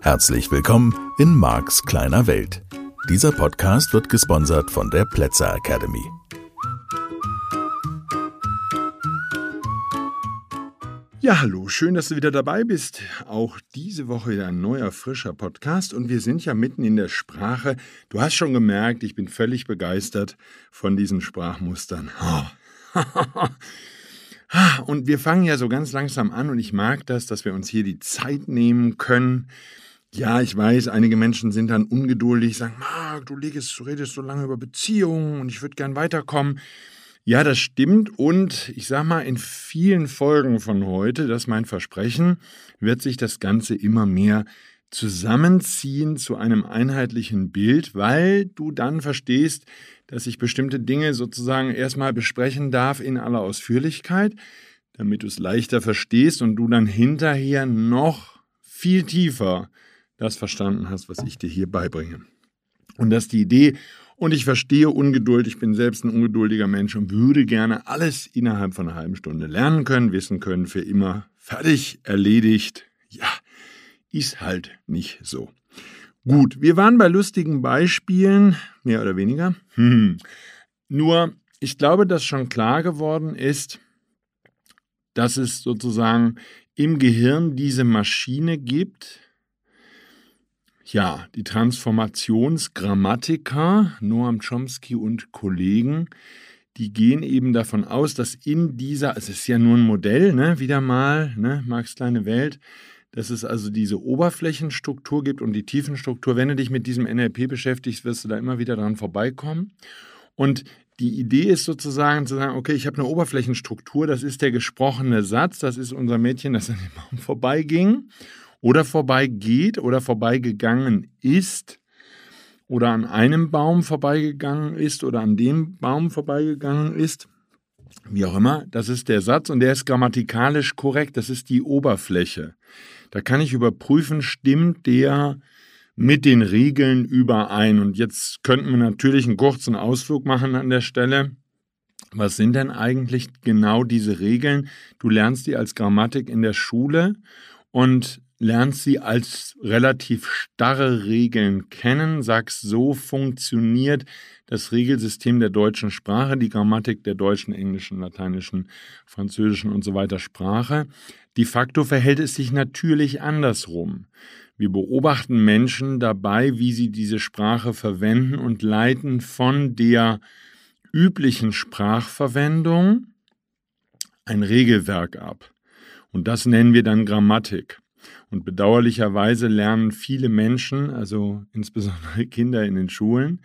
Herzlich willkommen in Marks kleiner Welt. Dieser Podcast wird gesponsert von der Plätzer Academy. Ja, hallo, schön, dass du wieder dabei bist. Auch diese Woche wieder ein neuer, frischer Podcast und wir sind ja mitten in der Sprache. Du hast schon gemerkt, ich bin völlig begeistert von diesen Sprachmustern. Und wir fangen ja so ganz langsam an und ich mag das, dass wir uns hier die Zeit nehmen können. Ja, ich weiß, einige Menschen sind dann ungeduldig, sagen, Marc, du du redest so lange über Beziehungen und ich würde gern weiterkommen. Ja, das stimmt. Und ich sag mal, in vielen Folgen von heute, das ist mein Versprechen, wird sich das Ganze immer mehr zusammenziehen zu einem einheitlichen Bild, weil du dann verstehst, dass ich bestimmte Dinge sozusagen erstmal besprechen darf in aller Ausführlichkeit, damit du es leichter verstehst und du dann hinterher noch viel tiefer das verstanden hast, was ich dir hier beibringe. Und das ist die Idee. Und ich verstehe Ungeduld. Ich bin selbst ein ungeduldiger Mensch und würde gerne alles innerhalb von einer halben Stunde lernen können, wissen können, für immer fertig, erledigt. Ja, ist halt nicht so. Gut, wir waren bei lustigen Beispielen, mehr oder weniger. Hm. Nur, ich glaube, dass schon klar geworden ist, dass es sozusagen im Gehirn diese Maschine gibt, ja, die Transformationsgrammatiker, Noam Chomsky und Kollegen, die gehen eben davon aus, dass in dieser, es ist ja nur ein Modell, ne, wieder mal, ne, Marx kleine Welt, dass es also diese Oberflächenstruktur gibt und die Tiefenstruktur. Wenn du dich mit diesem NLP beschäftigst, wirst du da immer wieder dran vorbeikommen. Und die Idee ist sozusagen zu sagen, okay, ich habe eine Oberflächenstruktur, das ist der gesprochene Satz, das ist unser Mädchen, das an dem Baum vorbeiging oder vorbeigeht oder vorbeigegangen ist oder an einem Baum vorbeigegangen ist oder an dem Baum vorbeigegangen ist, wie auch immer, das ist der Satz und der ist grammatikalisch korrekt, das ist die Oberfläche. Da kann ich überprüfen, stimmt der mit den Regeln überein. Und jetzt könnten wir natürlich einen kurzen Ausflug machen an der Stelle. Was sind denn eigentlich genau diese Regeln? Du lernst die als Grammatik in der Schule und lernst sie als relativ starre Regeln kennen, sagst, so funktioniert das Regelsystem der deutschen Sprache, die Grammatik der deutschen, englischen, lateinischen, französischen und so weiter Sprache. De facto verhält es sich natürlich andersrum. Wir beobachten Menschen dabei, wie sie diese Sprache verwenden und leiten von der üblichen Sprachverwendung ein Regelwerk ab. Und das nennen wir dann Grammatik. Und bedauerlicherweise lernen viele Menschen, also insbesondere Kinder in den Schulen,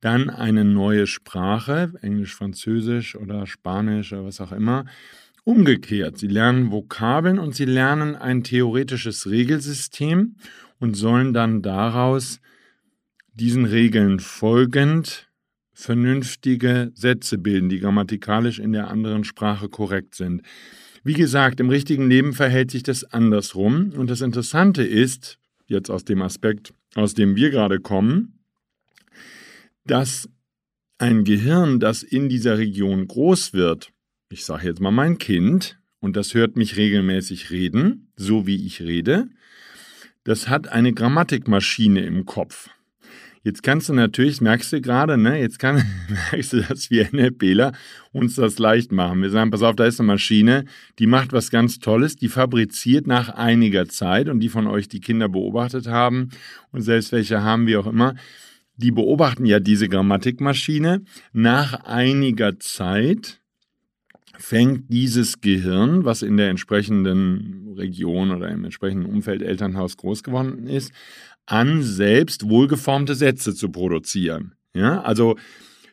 dann eine neue Sprache, Englisch, Französisch oder Spanisch oder was auch immer, umgekehrt. Sie lernen Vokabeln und sie lernen ein theoretisches Regelsystem und sollen dann daraus diesen Regeln folgend vernünftige Sätze bilden, die grammatikalisch in der anderen Sprache korrekt sind. Wie gesagt, im richtigen Leben verhält sich das andersrum. Und das Interessante ist, jetzt aus dem Aspekt, aus dem wir gerade kommen, dass ein Gehirn, das in dieser Region groß wird, ich sage jetzt mal mein Kind, und das hört mich regelmäßig reden, so wie ich rede, das hat eine Grammatikmaschine im Kopf. Jetzt kannst du natürlich, merkst du gerade, ne, jetzt kann, merkst du, dass wir NLPler uns das leicht machen. Wir sagen, pass auf, da ist eine Maschine, die macht was ganz Tolles, die fabriziert nach einiger Zeit und die von euch die Kinder beobachtet haben und selbst welche haben, wie auch immer, die beobachten ja diese Grammatikmaschine. Nach einiger Zeit fängt dieses Gehirn, was in der entsprechenden Region oder im entsprechenden Umfeld Elternhaus groß geworden ist, an, selbst wohlgeformte Sätze zu produzieren. Ja, also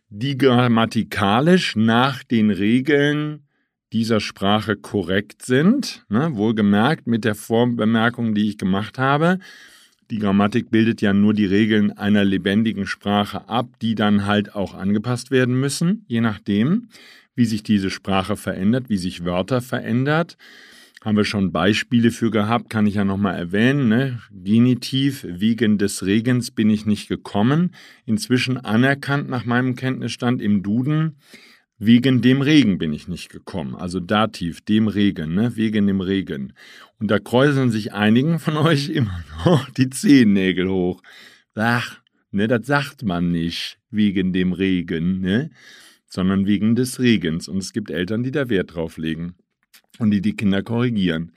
die grammatikalisch nach den Regeln dieser Sprache korrekt sind, ne, wohlgemerkt mit der Formbemerkung, die ich gemacht habe. Die Grammatik bildet ja nur die Regeln einer lebendigen Sprache ab, die dann halt auch angepasst werden müssen, je nachdem, wie sich diese Sprache verändert, wie sich Wörter verändert haben wir schon Beispiele für gehabt, kann ich ja nochmal erwähnen. Ne? Genitiv, wegen des Regens bin ich nicht gekommen. Inzwischen anerkannt nach meinem Kenntnisstand im Duden. Wegen dem Regen bin ich nicht gekommen. Also Dativ, dem Regen, ne? wegen dem Regen. Und da kräuseln sich einigen von euch immer noch die Zehennägel hoch. Ach, ne, das sagt man nicht wegen dem Regen, ne? sondern wegen des Regens. Und es gibt Eltern, die da Wert drauf legen und die die Kinder korrigieren.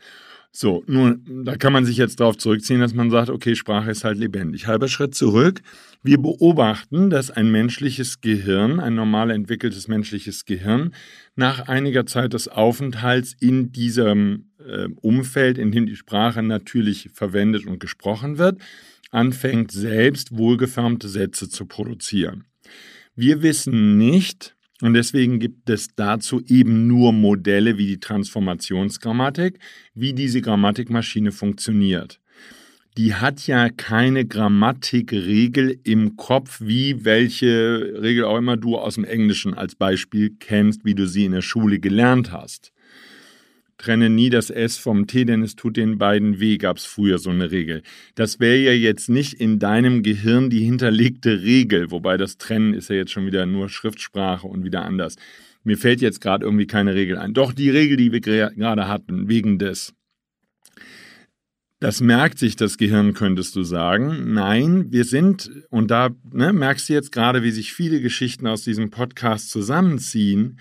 So, nun, da kann man sich jetzt darauf zurückziehen, dass man sagt, okay, Sprache ist halt lebendig. Halber Schritt zurück. Wir beobachten, dass ein menschliches Gehirn, ein normal entwickeltes menschliches Gehirn, nach einiger Zeit des Aufenthalts in diesem äh, Umfeld, in dem die Sprache natürlich verwendet und gesprochen wird, anfängt selbst wohlgeformte Sätze zu produzieren. Wir wissen nicht, und deswegen gibt es dazu eben nur Modelle wie die Transformationsgrammatik, wie diese Grammatikmaschine funktioniert. Die hat ja keine Grammatikregel im Kopf, wie welche Regel auch immer du aus dem Englischen als Beispiel kennst, wie du sie in der Schule gelernt hast. Trenne nie das S vom T, denn es tut den beiden weh, gab es früher so eine Regel. Das wäre ja jetzt nicht in deinem Gehirn die hinterlegte Regel, wobei das Trennen ist ja jetzt schon wieder nur Schriftsprache und wieder anders. Mir fällt jetzt gerade irgendwie keine Regel ein. Doch die Regel, die wir gerade hatten, wegen des. Das merkt sich das Gehirn, könntest du sagen. Nein, wir sind, und da ne, merkst du jetzt gerade, wie sich viele Geschichten aus diesem Podcast zusammenziehen.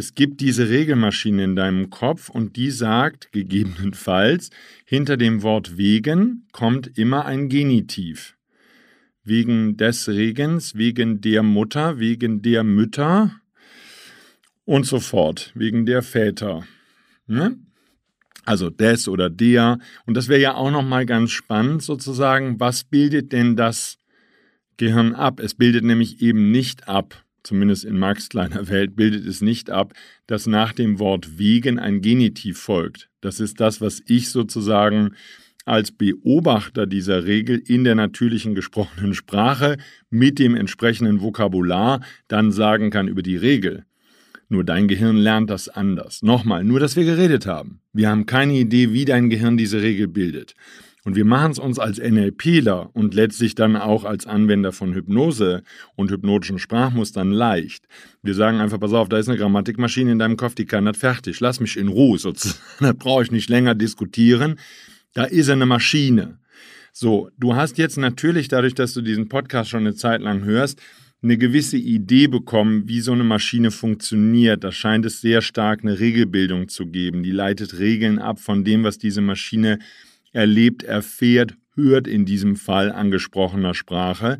Es gibt diese Regelmaschine in deinem Kopf und die sagt gegebenenfalls, hinter dem Wort wegen kommt immer ein Genitiv. Wegen des Regens, wegen der Mutter, wegen der Mütter und so fort, wegen der Väter. Ne? Also des oder der. Und das wäre ja auch nochmal ganz spannend sozusagen, was bildet denn das Gehirn ab? Es bildet nämlich eben nicht ab, zumindest in Marx kleiner Welt, bildet es nicht ab, dass nach dem Wort wegen ein Genitiv folgt. Das ist das, was ich sozusagen als Beobachter dieser Regel in der natürlichen gesprochenen Sprache mit dem entsprechenden Vokabular dann sagen kann über die Regel. Nur dein Gehirn lernt das anders. Nochmal, nur dass wir geredet haben. Wir haben keine Idee, wie dein Gehirn diese Regel bildet. Und wir machen es uns als NLPler und letztlich dann auch als Anwender von Hypnose und hypnotischen Sprachmustern leicht. Wir sagen einfach, pass auf, da ist eine Grammatikmaschine in deinem Kopf, die kann das fertig. Lass mich in Ruhe sozusagen. Das brauche ich nicht länger diskutieren. Da ist eine Maschine. So, du hast jetzt natürlich dadurch, dass du diesen Podcast schon eine Zeit lang hörst, eine gewisse Idee bekommen, wie so eine Maschine funktioniert. Da scheint es sehr stark eine Regelbildung zu geben. Die leitet Regeln ab von dem, was diese Maschine erlebt, erfährt, hört in diesem Fall angesprochener Sprache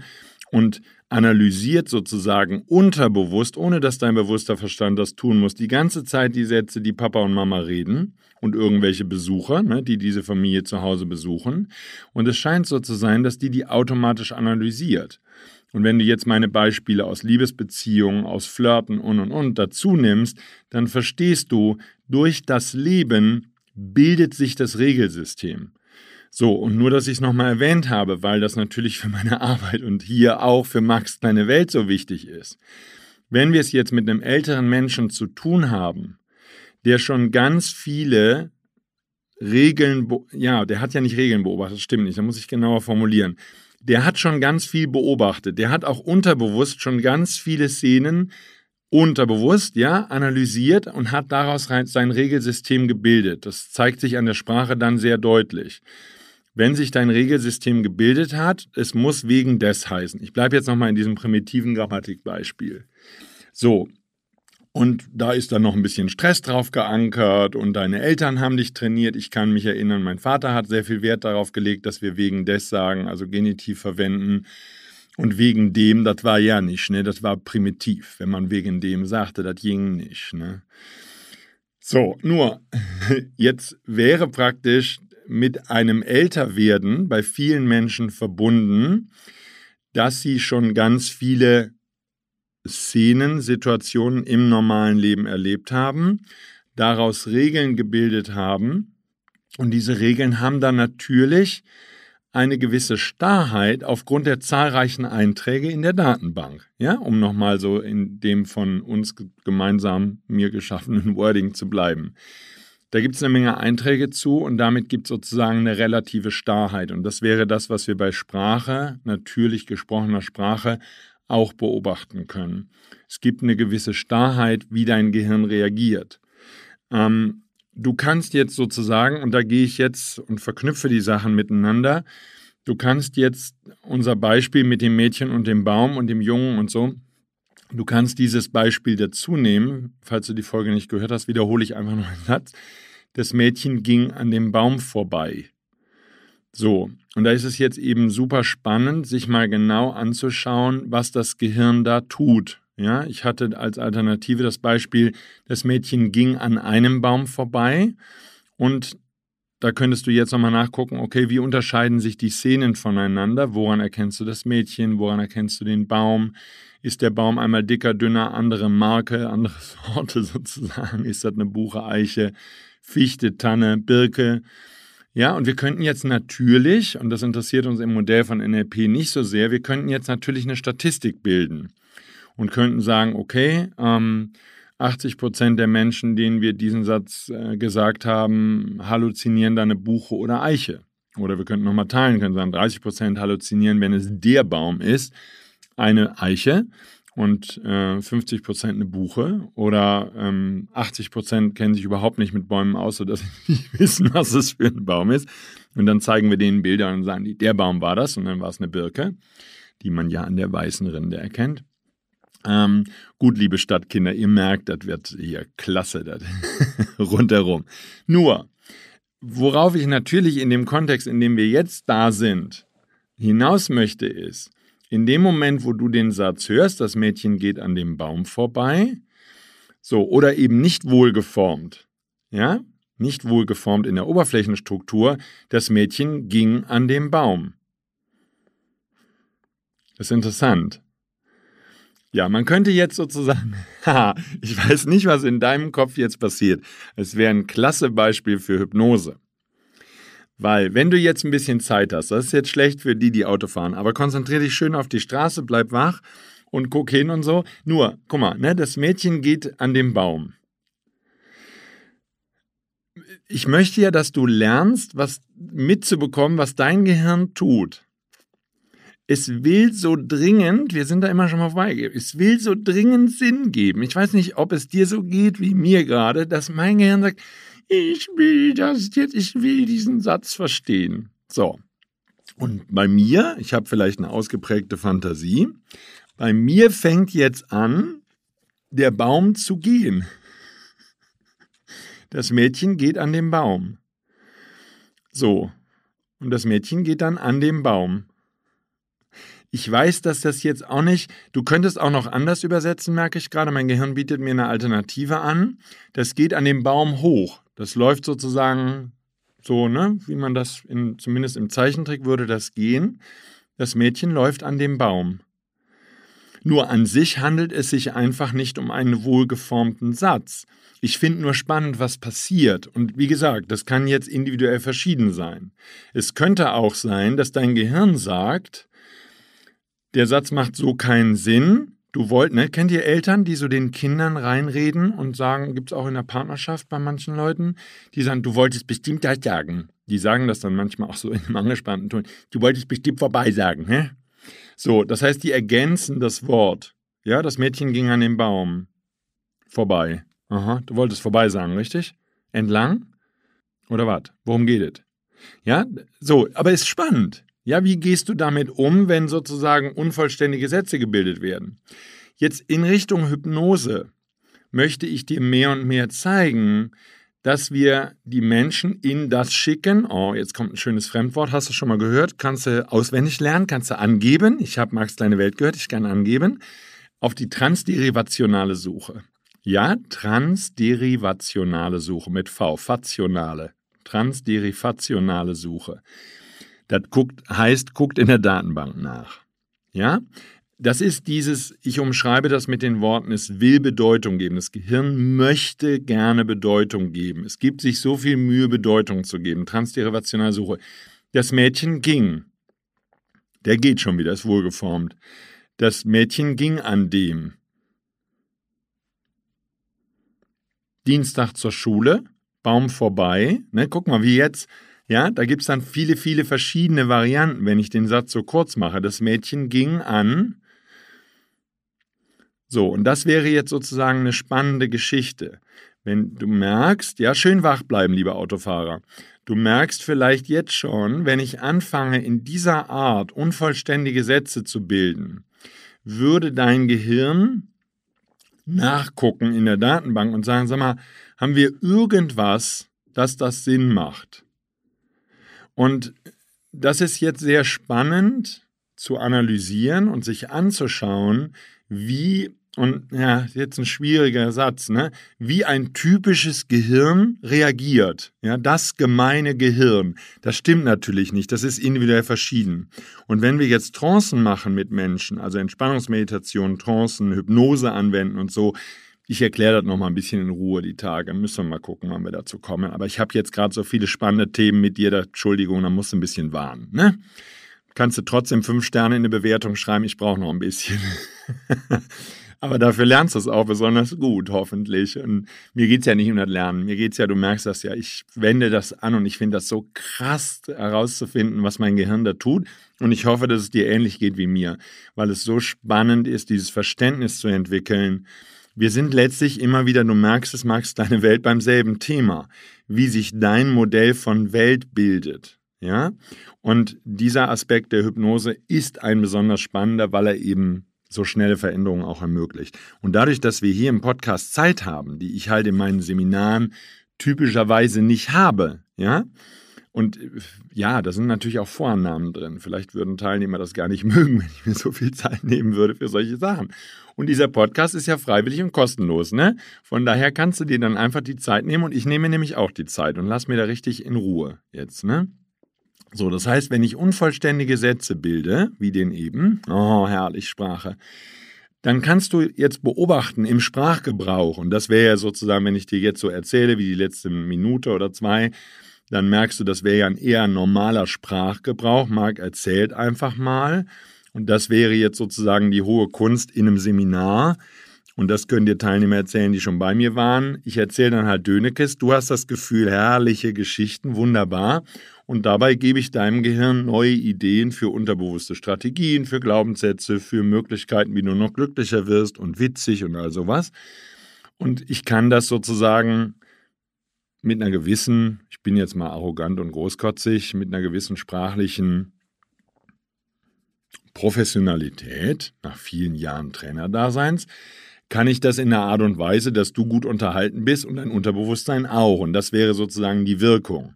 und analysiert sozusagen unterbewusst, ohne dass dein bewusster Verstand das tun muss, die ganze Zeit die Sätze, die Papa und Mama reden und irgendwelche Besucher, ne, die diese Familie zu Hause besuchen. Und es scheint so zu sein, dass die die automatisch analysiert. Und wenn du jetzt meine Beispiele aus Liebesbeziehungen, aus Flirten und und und dazu nimmst, dann verstehst du, durch das Leben bildet sich das Regelsystem. So, und nur, dass ich es nochmal erwähnt habe, weil das natürlich für meine Arbeit und hier auch für Max Kleine Welt so wichtig ist. Wenn wir es jetzt mit einem älteren Menschen zu tun haben, der schon ganz viele Regeln, ja, der hat ja nicht Regeln beobachtet, das stimmt nicht, da muss ich genauer formulieren. Der hat schon ganz viel beobachtet, der hat auch unterbewusst schon ganz viele Szenen unterbewusst, ja, analysiert und hat daraus sein Regelsystem gebildet. Das zeigt sich an der Sprache dann sehr deutlich wenn sich dein Regelsystem gebildet hat, es muss wegen des heißen. Ich bleibe jetzt nochmal in diesem primitiven Grammatikbeispiel. So, und da ist dann noch ein bisschen Stress drauf geankert und deine Eltern haben dich trainiert. Ich kann mich erinnern, mein Vater hat sehr viel Wert darauf gelegt, dass wir wegen des sagen, also Genitiv verwenden. Und wegen dem, das war ja nicht, ne? Das war primitiv. Wenn man wegen dem sagte, das ging nicht, ne? So, nur, jetzt wäre praktisch mit einem Älterwerden bei vielen Menschen verbunden, dass sie schon ganz viele Szenen, Situationen im normalen Leben erlebt haben, daraus Regeln gebildet haben. Und diese Regeln haben dann natürlich eine gewisse Starrheit aufgrund der zahlreichen Einträge in der Datenbank. Ja, um nochmal so in dem von uns gemeinsam mir geschaffenen Wording zu bleiben. Da gibt es eine Menge Einträge zu und damit gibt es sozusagen eine relative Starrheit. Und das wäre das, was wir bei Sprache, natürlich gesprochener Sprache, auch beobachten können. Es gibt eine gewisse Starrheit, wie dein Gehirn reagiert. Ähm, du kannst jetzt sozusagen, und da gehe ich jetzt und verknüpfe die Sachen miteinander, du kannst jetzt unser Beispiel mit dem Mädchen und dem Baum und dem Jungen und so, du kannst dieses Beispiel dazu nehmen. Falls du die Folge nicht gehört hast, wiederhole ich einfach noch einen Satz. Das Mädchen ging an dem Baum vorbei. So, und da ist es jetzt eben super spannend, sich mal genau anzuschauen, was das Gehirn da tut. Ja, ich hatte als Alternative das Beispiel, das Mädchen ging an einem Baum vorbei und da könntest du jetzt nochmal nachgucken, okay, wie unterscheiden sich die Szenen voneinander? Woran erkennst du das Mädchen? Woran erkennst du den Baum? Ist der Baum einmal dicker, dünner, andere Marke, andere Sorte sozusagen? Ist das eine Buche, Eiche, Fichte, Tanne, Birke? Ja, und wir könnten jetzt natürlich, und das interessiert uns im Modell von NLP nicht so sehr, wir könnten jetzt natürlich eine Statistik bilden und könnten sagen, okay, ähm, 80 Prozent der Menschen, denen wir diesen Satz äh, gesagt haben, halluzinieren da eine Buche oder Eiche. Oder wir könnten nochmal teilen, können sagen, 30 Prozent halluzinieren, wenn es der Baum ist, eine Eiche und äh, 50 Prozent eine Buche. Oder ähm, 80 Prozent kennen sich überhaupt nicht mit Bäumen aus, sodass sie nicht wissen, was es für ein Baum ist. Und dann zeigen wir denen Bilder und sagen, die, der Baum war das und dann war es eine Birke, die man ja an der weißen Rinde erkennt. Ähm, gut, liebe Stadtkinder, ihr merkt, das wird hier klasse, das rundherum. Nur, worauf ich natürlich in dem Kontext, in dem wir jetzt da sind, hinaus möchte, ist, in dem Moment, wo du den Satz hörst, das Mädchen geht an dem Baum vorbei, so, oder eben nicht wohlgeformt, ja, nicht wohlgeformt in der Oberflächenstruktur, das Mädchen ging an dem Baum. Das ist interessant. Ja, man könnte jetzt sozusagen, haha, ich weiß nicht, was in deinem Kopf jetzt passiert. Es wäre ein klasse Beispiel für Hypnose. Weil, wenn du jetzt ein bisschen Zeit hast, das ist jetzt schlecht für die, die Auto fahren, aber konzentriere dich schön auf die Straße, bleib wach und guck hin und so. Nur, guck mal, ne, das Mädchen geht an den Baum. Ich möchte ja, dass du lernst, was mitzubekommen, was dein Gehirn tut es will so dringend, wir sind da immer schon mal vorbei, es will so dringend Sinn geben. Ich weiß nicht, ob es dir so geht wie mir gerade, dass mein Gehirn sagt, ich will das jetzt, ich will diesen Satz verstehen. So. Und bei mir, ich habe vielleicht eine ausgeprägte Fantasie, bei mir fängt jetzt an, der Baum zu gehen. Das Mädchen geht an den Baum. So. Und das Mädchen geht dann an den Baum. Ich weiß, dass das jetzt auch nicht, du könntest auch noch anders übersetzen, merke ich gerade. Mein Gehirn bietet mir eine Alternative an. Das geht an dem Baum hoch. Das läuft sozusagen so, ne, wie man das in, zumindest im Zeichentrick würde das gehen. Das Mädchen läuft an dem Baum. Nur an sich handelt es sich einfach nicht um einen wohlgeformten Satz. Ich finde nur spannend, was passiert. Und wie gesagt, das kann jetzt individuell verschieden sein. Es könnte auch sein, dass dein Gehirn sagt, der Satz macht so keinen Sinn. Du wollt, ne? Kennt ihr Eltern, die so den Kindern reinreden und sagen, gibt es auch in der Partnerschaft bei manchen Leuten, die sagen, du wolltest bestimmt das sagen. Die sagen das dann manchmal auch so in einem angespannten Ton. Du wolltest bestimmt vorbei sagen, hä? So, das heißt, die ergänzen das Wort. Ja, das Mädchen ging an den Baum. Vorbei. Aha, du wolltest vorbei sagen, richtig? Entlang? Oder was? Worum geht es? Ja, so, aber ist spannend. Ja, wie gehst du damit um, wenn sozusagen unvollständige Sätze gebildet werden? Jetzt in Richtung Hypnose möchte ich dir mehr und mehr zeigen, dass wir die Menschen in das schicken. Oh, jetzt kommt ein schönes Fremdwort, hast du schon mal gehört? Kannst du auswendig lernen, kannst du angeben. Ich habe Max Kleine Welt gehört, ich kann angeben. Auf die transderivationale Suche. Ja, transderivationale Suche mit V, fationale. Transderivationale Suche. Das guckt, heißt, guckt in der Datenbank nach. Ja? Das ist dieses, ich umschreibe das mit den Worten, es will Bedeutung geben. Das Gehirn möchte gerne Bedeutung geben. Es gibt sich so viel Mühe, Bedeutung zu geben. Transderivationalsuche. Das Mädchen ging. Der geht schon wieder, ist wohlgeformt. Das Mädchen ging an dem. Dienstag zur Schule, Baum vorbei. Ne, guck mal, wie jetzt ja, da gibt es dann viele, viele verschiedene Varianten, wenn ich den Satz so kurz mache. Das Mädchen ging an. So, und das wäre jetzt sozusagen eine spannende Geschichte. Wenn du merkst, ja, schön wach bleiben, lieber Autofahrer. Du merkst vielleicht jetzt schon, wenn ich anfange, in dieser Art unvollständige Sätze zu bilden, würde dein Gehirn nachgucken in der Datenbank und sagen, sag mal, haben wir irgendwas, dass das Sinn macht? Und das ist jetzt sehr spannend zu analysieren und sich anzuschauen, wie und ja, jetzt ein schwieriger Satz, ne? Wie ein typisches Gehirn reagiert. Ja, das gemeine Gehirn. Das stimmt natürlich nicht. Das ist individuell verschieden. Und wenn wir jetzt Trancen machen mit Menschen, also Entspannungsmeditation, Trancen, Hypnose anwenden und so, ich erkläre das nochmal ein bisschen in Ruhe die Tage. Müssen wir mal gucken, wann wir dazu kommen. Aber ich habe jetzt gerade so viele spannende Themen mit dir. Da, Entschuldigung, da musst du ein bisschen warnen. Ne? Kannst du trotzdem fünf Sterne in eine Bewertung schreiben? Ich brauche noch ein bisschen. Aber dafür lernst du es auch besonders gut, hoffentlich. Und mir geht es ja nicht um das Lernen. Mir geht es ja, du merkst das ja, ich wende das an und ich finde das so krass herauszufinden, was mein Gehirn da tut. Und ich hoffe, dass es dir ähnlich geht wie mir, weil es so spannend ist, dieses Verständnis zu entwickeln. Wir sind letztlich immer wieder, du merkst es, magst deine Welt beim selben Thema, wie sich dein Modell von Welt bildet. Ja? Und dieser Aspekt der Hypnose ist ein besonders spannender, weil er eben so schnelle Veränderungen auch ermöglicht. Und dadurch, dass wir hier im Podcast Zeit haben, die ich halt in meinen Seminaren typischerweise nicht habe, ja, und ja, da sind natürlich auch Vorannahmen drin. Vielleicht würden Teilnehmer das gar nicht mögen, wenn ich mir so viel Zeit nehmen würde für solche Sachen. Und dieser Podcast ist ja freiwillig und kostenlos, ne? Von daher kannst du dir dann einfach die Zeit nehmen und ich nehme nämlich auch die Zeit und lass mir da richtig in Ruhe jetzt, ne? So, das heißt, wenn ich unvollständige Sätze bilde, wie den eben, oh, herrlich Sprache, dann kannst du jetzt beobachten im Sprachgebrauch, und das wäre ja sozusagen, wenn ich dir jetzt so erzähle, wie die letzte Minute oder zwei, dann merkst du, das wäre ja ein eher normaler Sprachgebrauch. Marc erzählt einfach mal. Und das wäre jetzt sozusagen die hohe Kunst in einem Seminar. Und das können dir Teilnehmer erzählen, die schon bei mir waren. Ich erzähle dann halt Dönekes. Du hast das Gefühl, herrliche Geschichten, wunderbar. Und dabei gebe ich deinem Gehirn neue Ideen für unterbewusste Strategien, für Glaubenssätze, für Möglichkeiten, wie du noch glücklicher wirst und witzig und all sowas. Und ich kann das sozusagen mit einer gewissen, ich bin jetzt mal arrogant und großkotzig, mit einer gewissen sprachlichen Professionalität nach vielen Jahren Trainerdaseins, kann ich das in einer Art und Weise, dass du gut unterhalten bist und dein Unterbewusstsein auch. Und das wäre sozusagen die Wirkung.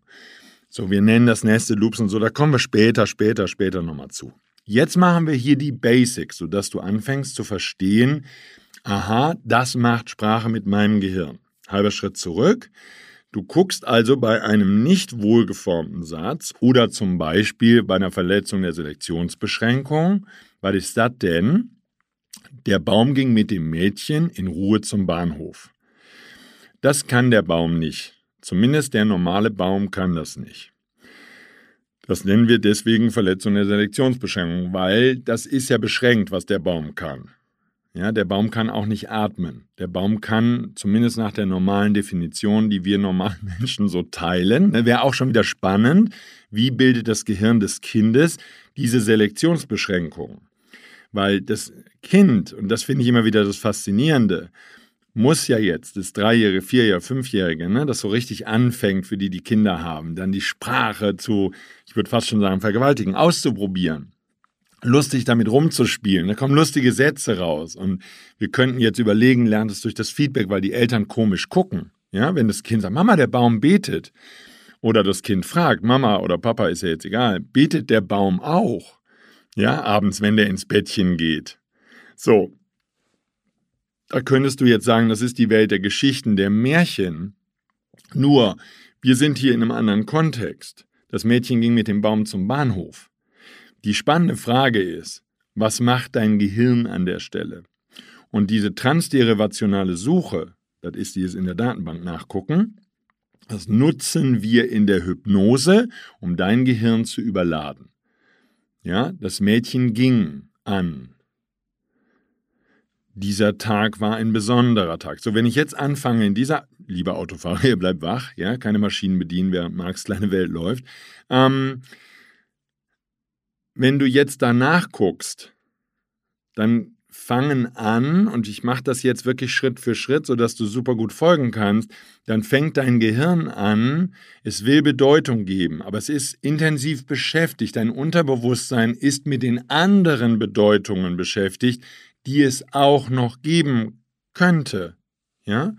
So, wir nennen das Nested Loops und so, da kommen wir später, später, später nochmal zu. Jetzt machen wir hier die Basics, sodass du anfängst zu verstehen, aha, das macht Sprache mit meinem Gehirn. Halber Schritt zurück. Du guckst also bei einem nicht wohlgeformten Satz oder zum Beispiel bei einer Verletzung der Selektionsbeschränkung, was ist das denn? Der Baum ging mit dem Mädchen in Ruhe zum Bahnhof. Das kann der Baum nicht. Zumindest der normale Baum kann das nicht. Das nennen wir deswegen Verletzung der Selektionsbeschränkung, weil das ist ja beschränkt, was der Baum kann. Ja, der Baum kann auch nicht atmen. Der Baum kann, zumindest nach der normalen Definition, die wir normalen Menschen so teilen, ne, wäre auch schon wieder spannend, wie bildet das Gehirn des Kindes diese Selektionsbeschränkung? Weil das Kind, und das finde ich immer wieder das Faszinierende, muss ja jetzt, das Dreijährige, Vierjährige, Fünfjährige, ne, das so richtig anfängt, für die die Kinder haben, dann die Sprache zu, ich würde fast schon sagen, vergewaltigen, auszuprobieren, lustig damit rumzuspielen, da kommen lustige Sätze raus und wir könnten jetzt überlegen, lernt es durch das Feedback, weil die Eltern komisch gucken, ja, wenn das Kind sagt, Mama, der Baum betet, oder das Kind fragt, Mama oder Papa ist ja jetzt egal, betet der Baum auch, ja, abends, wenn der ins Bettchen geht. So, da könntest du jetzt sagen, das ist die Welt der Geschichten, der Märchen. Nur, wir sind hier in einem anderen Kontext. Das Mädchen ging mit dem Baum zum Bahnhof. Die spannende Frage ist, was macht dein Gehirn an der Stelle? Und diese transderivationale Suche, das ist dieses in der Datenbank nachgucken, das nutzen wir in der Hypnose, um dein Gehirn zu überladen. Ja, das Mädchen ging an dieser Tag war ein besonderer Tag. So, wenn ich jetzt anfange in dieser, lieber Autofahrer, ihr bleibt wach, ja, keine Maschinen bedienen, während Marx kleine Welt läuft. Ähm, wenn du jetzt danach guckst, dann fangen an, und ich mache das jetzt wirklich Schritt für Schritt, sodass du super gut folgen kannst, dann fängt dein Gehirn an, es will Bedeutung geben, aber es ist intensiv beschäftigt. Dein Unterbewusstsein ist mit den anderen Bedeutungen beschäftigt, die es auch noch geben könnte. Ja?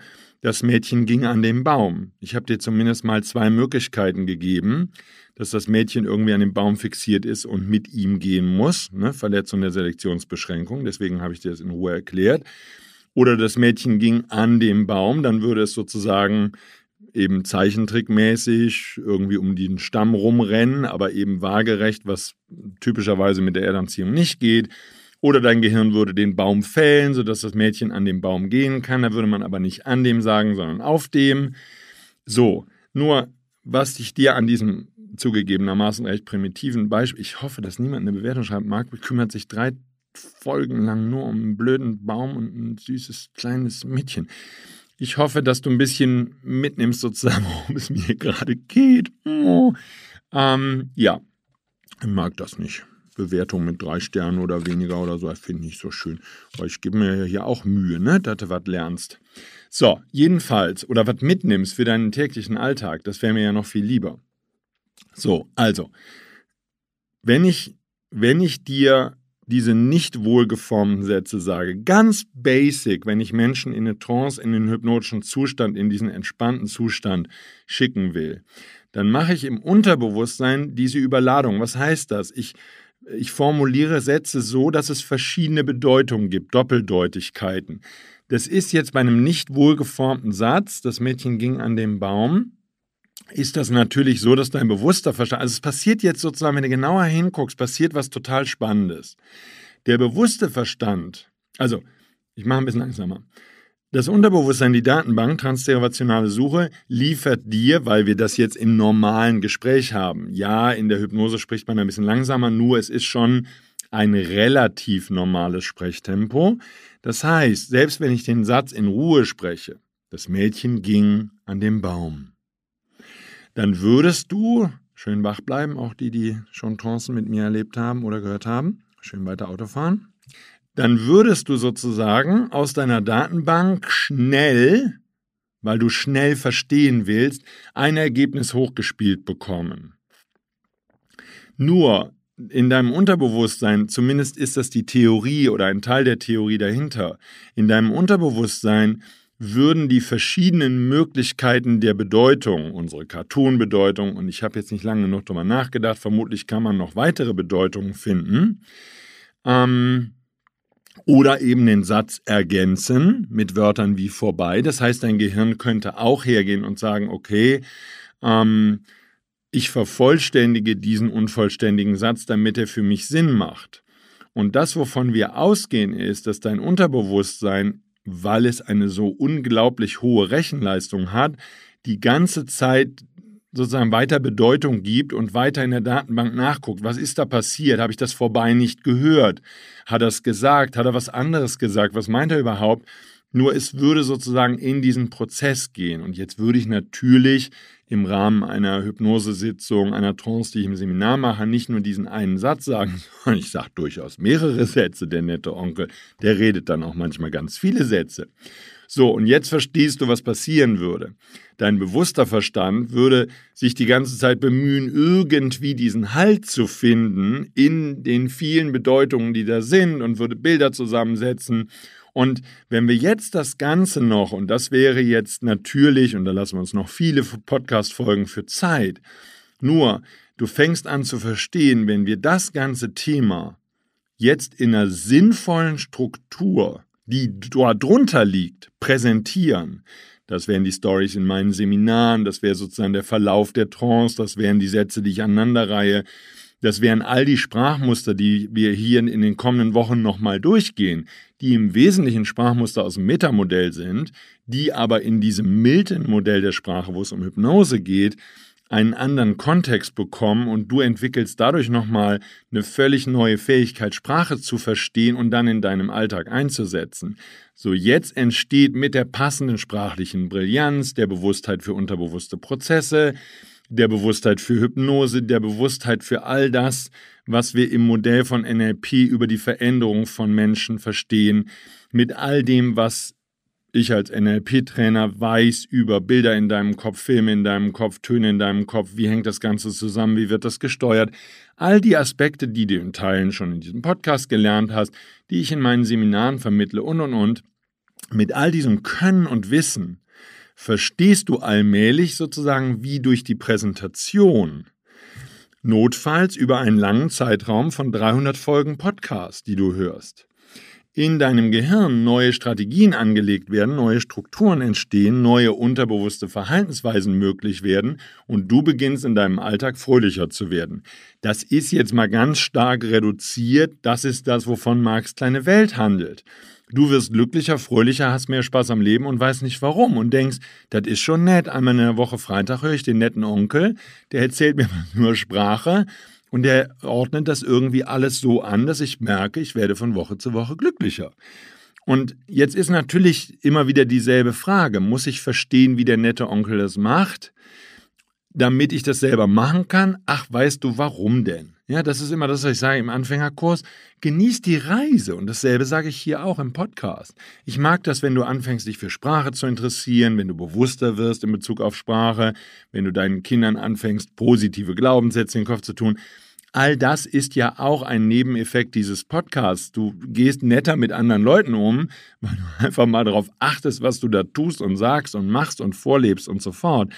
Das Mädchen ging an den Baum. Ich habe dir zumindest mal zwei Möglichkeiten gegeben, dass das Mädchen irgendwie an dem Baum fixiert ist und mit ihm gehen muss. Ne? Verletzung der Selektionsbeschränkung. Deswegen habe ich dir das in Ruhe erklärt. Oder das Mädchen ging an dem Baum, dann würde es sozusagen eben zeichentrickmäßig irgendwie um den Stamm rumrennen, aber eben waagerecht, was typischerweise mit der Erdanziehung nicht geht. Oder dein Gehirn würde den Baum fällen, sodass das Mädchen an dem Baum gehen kann. Da würde man aber nicht an dem sagen, sondern auf dem. So, nur was ich dir an diesem zugegebenermaßen recht primitiven Beispiel, ich hoffe, dass niemand eine Bewertung schreibt, Marc kümmert sich drei Folgen lang nur um einen blöden Baum und ein süßes kleines Mädchen. Ich hoffe, dass du ein bisschen mitnimmst, sozusagen, worum es mir gerade geht. Ähm, ja, ich mag das nicht. Bewertung mit drei Sternen oder weniger oder so, finde ich nicht so schön. Weil ich gebe mir hier auch Mühe, ne, dass du was lernst. So, jedenfalls, oder was mitnimmst für deinen täglichen Alltag, das wäre mir ja noch viel lieber. So, also, wenn ich, wenn ich dir diese nicht wohlgeformten Sätze sage, ganz basic, wenn ich Menschen in eine Trance, in den hypnotischen Zustand, in diesen entspannten Zustand schicken will, dann mache ich im Unterbewusstsein diese Überladung. Was heißt das? Ich ich formuliere Sätze so, dass es verschiedene Bedeutungen gibt, Doppeldeutigkeiten. Das ist jetzt bei einem nicht wohlgeformten Satz, das Mädchen ging an den Baum, ist das natürlich so, dass dein bewusster Verstand, also es passiert jetzt sozusagen, wenn du genauer hinguckst, passiert was total Spannendes. Der bewusste Verstand, also ich mache ein bisschen langsamer. Das Unterbewusstsein, die Datenbank, transderivationale Suche, liefert dir, weil wir das jetzt im normalen Gespräch haben. Ja, in der Hypnose spricht man ein bisschen langsamer, nur es ist schon ein relativ normales Sprechtempo. Das heißt, selbst wenn ich den Satz in Ruhe spreche, das Mädchen ging an den Baum, dann würdest du, schön wach bleiben, auch die, die schon Trancen mit mir erlebt haben oder gehört haben, schön weiter Auto fahren, dann würdest du sozusagen aus deiner Datenbank schnell, weil du schnell verstehen willst, ein Ergebnis hochgespielt bekommen. Nur in deinem Unterbewusstsein, zumindest ist das die Theorie oder ein Teil der Theorie dahinter, in deinem Unterbewusstsein würden die verschiedenen Möglichkeiten der Bedeutung, unsere Cartoon-Bedeutung, und ich habe jetzt nicht lange genug darüber nachgedacht, vermutlich kann man noch weitere Bedeutungen finden, ähm, oder eben den Satz ergänzen mit Wörtern wie vorbei. Das heißt, dein Gehirn könnte auch hergehen und sagen, okay, ähm, ich vervollständige diesen unvollständigen Satz, damit er für mich Sinn macht. Und das, wovon wir ausgehen, ist, dass dein Unterbewusstsein, weil es eine so unglaublich hohe Rechenleistung hat, die ganze Zeit sozusagen weiter Bedeutung gibt und weiter in der Datenbank nachguckt. Was ist da passiert? Habe ich das vorbei nicht gehört? Hat er es gesagt? Hat er was anderes gesagt? Was meint er überhaupt? Nur es würde sozusagen in diesen Prozess gehen. Und jetzt würde ich natürlich im Rahmen einer Hypnosesitzung, einer Trance, die ich im Seminar mache, nicht nur diesen einen Satz sagen, sondern ich sage durchaus mehrere Sätze. Der nette Onkel, der redet dann auch manchmal ganz viele Sätze. So, und jetzt verstehst du, was passieren würde. Dein bewusster Verstand würde sich die ganze Zeit bemühen, irgendwie diesen Halt zu finden in den vielen Bedeutungen, die da sind und würde Bilder zusammensetzen. Und wenn wir jetzt das Ganze noch, und das wäre jetzt natürlich, und da lassen wir uns noch viele Podcast-Folgen für Zeit, nur du fängst an zu verstehen, wenn wir das ganze Thema jetzt in einer sinnvollen Struktur die dort drunter liegt, präsentieren. Das wären die Stories in meinen Seminaren, das wäre sozusagen der Verlauf der Trance, das wären die Sätze, die ich aneinanderreihe. Das wären all die Sprachmuster, die wir hier in den kommenden Wochen nochmal durchgehen, die im Wesentlichen Sprachmuster aus dem Metamodell sind, die aber in diesem Milton-Modell der Sprache, wo es um Hypnose geht, einen anderen Kontext bekommen und du entwickelst dadurch nochmal eine völlig neue Fähigkeit, Sprache zu verstehen und dann in deinem Alltag einzusetzen. So, jetzt entsteht mit der passenden sprachlichen Brillanz, der Bewusstheit für unterbewusste Prozesse, der Bewusstheit für Hypnose, der Bewusstheit für all das, was wir im Modell von NLP über die Veränderung von Menschen verstehen, mit all dem, was ich als NLP-Trainer weiß über Bilder in deinem Kopf, Filme in deinem Kopf, Töne in deinem Kopf, wie hängt das Ganze zusammen, wie wird das gesteuert. All die Aspekte, die du in Teilen schon in diesem Podcast gelernt hast, die ich in meinen Seminaren vermittle und und und. Mit all diesem Können und Wissen verstehst du allmählich sozusagen wie durch die Präsentation, notfalls über einen langen Zeitraum von 300 Folgen Podcast, die du hörst in deinem Gehirn neue Strategien angelegt werden, neue Strukturen entstehen, neue unterbewusste Verhaltensweisen möglich werden und du beginnst in deinem Alltag fröhlicher zu werden. Das ist jetzt mal ganz stark reduziert. Das ist das, wovon Marx kleine Welt handelt. Du wirst glücklicher, fröhlicher, hast mehr Spaß am Leben und weißt nicht warum und denkst, das ist schon nett. Einmal in der Woche Freitag höre ich den netten Onkel, der erzählt mir was über Sprache und er ordnet das irgendwie alles so an, dass ich merke, ich werde von Woche zu Woche glücklicher. Und jetzt ist natürlich immer wieder dieselbe Frage. Muss ich verstehen, wie der nette Onkel das macht, damit ich das selber machen kann? Ach, weißt du, warum denn? Ja, das ist immer das, was ich sage im Anfängerkurs. Genieß die Reise. Und dasselbe sage ich hier auch im Podcast. Ich mag das, wenn du anfängst, dich für Sprache zu interessieren, wenn du bewusster wirst in Bezug auf Sprache, wenn du deinen Kindern anfängst, positive Glaubenssätze in den Kopf zu tun. All das ist ja auch ein Nebeneffekt dieses Podcasts. Du gehst netter mit anderen Leuten um, weil du einfach mal darauf achtest, was du da tust und sagst und machst und vorlebst und so fort.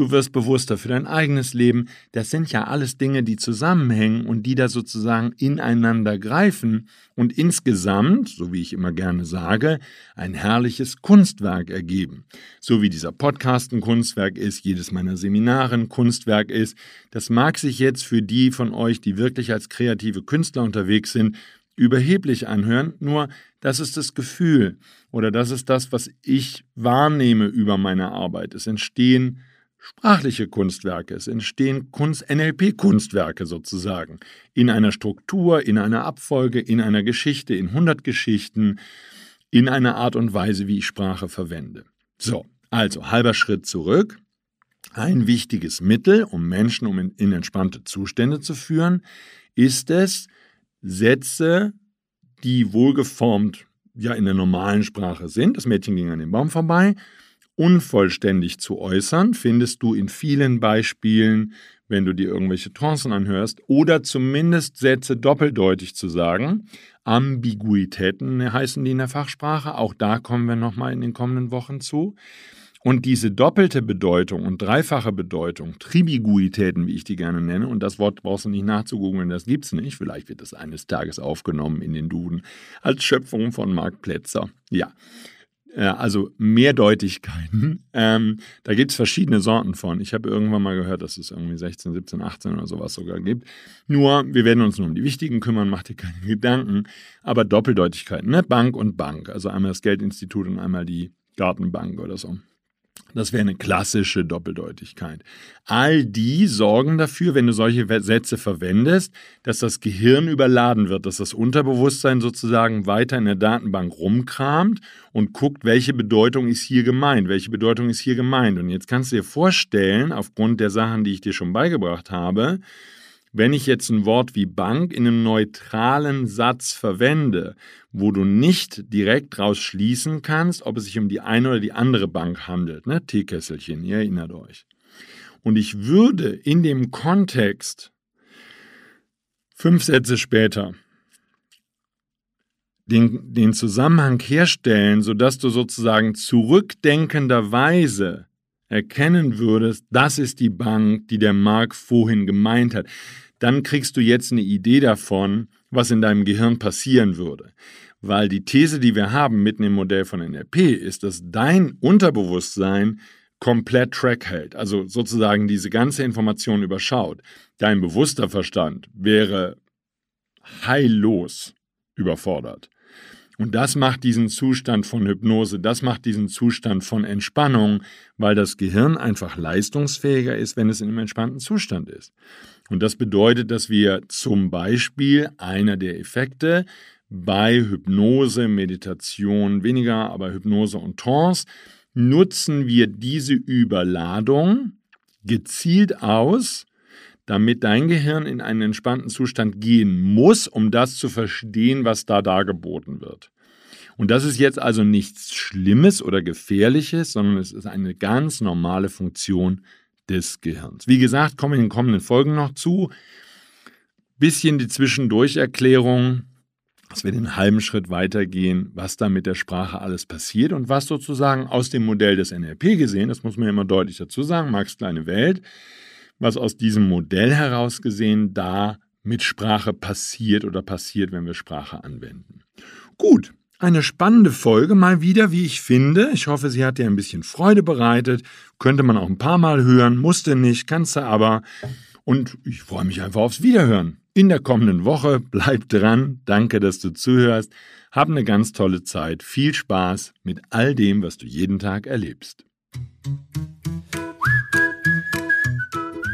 Du wirst bewusster für dein eigenes Leben. Das sind ja alles Dinge, die zusammenhängen und die da sozusagen ineinander greifen und insgesamt, so wie ich immer gerne sage, ein herrliches Kunstwerk ergeben. So wie dieser Podcast ein Kunstwerk ist, jedes meiner Seminare ein Kunstwerk ist. Das mag sich jetzt für die von euch, die wirklich als kreative Künstler unterwegs sind, überheblich anhören, nur das ist das Gefühl oder das ist das, was ich wahrnehme über meine Arbeit. Es entstehen sprachliche Kunstwerke, es entstehen Kunst, NLP-Kunstwerke sozusagen, in einer Struktur, in einer Abfolge, in einer Geschichte, in 100 Geschichten, in einer Art und Weise, wie ich Sprache verwende. So, also halber Schritt zurück. Ein wichtiges Mittel, um Menschen um in, entspannte Zustände zu führen, ist es, Sätze, die wohlgeformt ja in der normalen Sprache sind, das Mädchen ging an den Baum vorbei, unvollständig zu äußern, findest du in vielen Beispielen, wenn du dir irgendwelche Trancen anhörst, oder zumindest Sätze doppeldeutig zu sagen. Ambiguitäten heißen die in der Fachsprache, auch da kommen wir nochmal in den kommenden Wochen zu. Und diese doppelte Bedeutung und dreifache Bedeutung, Tribiguitäten, wie ich die gerne nenne, und das Wort brauchst du nicht nachzugoogeln, das gibt es nicht. Vielleicht wird das eines Tages aufgenommen in den Duden als Schöpfung von Mark Plätzer. Ja, äh, also Mehrdeutigkeiten. Ähm, da gibt es verschiedene Sorten von. Ich habe irgendwann mal gehört, dass es irgendwie 16, 17, 18 oder sowas sogar gibt. Nur, wir werden uns nur um die wichtigen kümmern, macht dir keine Gedanken. Aber Doppeldeutigkeiten, ne? Bank und Bank. Also einmal das Geldinstitut und einmal die Gartenbank oder so. Das wäre eine klassische Doppeldeutigkeit. All die sorgen dafür, wenn du solche Sätze verwendest, dass das Gehirn überladen wird, dass das Unterbewusstsein sozusagen weiter in der Datenbank rumkramt und guckt, welche Bedeutung ist hier gemeint, welche Bedeutung ist hier gemeint. Und jetzt kannst du dir vorstellen, aufgrund der Sachen, die ich dir schon beigebracht habe, wenn ich jetzt ein Wort wie Bank in einem neutralen Satz verwende, wo du nicht direkt daraus schließen kannst, ob es sich um die eine oder die andere Bank handelt, ne? Teekesselchen, ihr erinnert euch. Und ich würde in dem Kontext fünf Sätze später den, den Zusammenhang herstellen, sodass du sozusagen zurückdenkenderweise erkennen würdest, das ist die Bank, die der Mark vorhin gemeint hat, dann kriegst du jetzt eine Idee davon, was in deinem Gehirn passieren würde. Weil die These, die wir haben mitten im Modell von NLP, ist, dass dein Unterbewusstsein komplett Track hält, also sozusagen diese ganze Information überschaut. Dein bewusster Verstand wäre heillos überfordert. Und das macht diesen Zustand von Hypnose, das macht diesen Zustand von Entspannung, weil das Gehirn einfach leistungsfähiger ist, wenn es in einem entspannten Zustand ist. Und das bedeutet, dass wir zum Beispiel einer der Effekte bei Hypnose, Meditation weniger, aber Hypnose und Trance nutzen wir diese Überladung gezielt aus, damit dein Gehirn in einen entspannten Zustand gehen muss, um das zu verstehen, was da dargeboten wird. Und das ist jetzt also nichts Schlimmes oder Gefährliches, sondern es ist eine ganz normale Funktion des Gehirns. Wie gesagt, kommen in den kommenden Folgen noch zu. Bisschen die Zwischendurcherklärung, dass wir den halben Schritt weitergehen, was da mit der Sprache alles passiert und was sozusagen aus dem Modell des NLP gesehen, das muss man ja immer deutlich dazu sagen, Marx kleine Welt, was aus diesem Modell heraus gesehen da mit Sprache passiert oder passiert, wenn wir Sprache anwenden. Gut, eine spannende Folge mal wieder, wie ich finde. Ich hoffe, sie hat dir ein bisschen Freude bereitet. Könnte man auch ein paar Mal hören, musste nicht, kannst du aber. Und ich freue mich einfach aufs Wiederhören. In der kommenden Woche bleib dran. Danke, dass du zuhörst. Hab eine ganz tolle Zeit. Viel Spaß mit all dem, was du jeden Tag erlebst.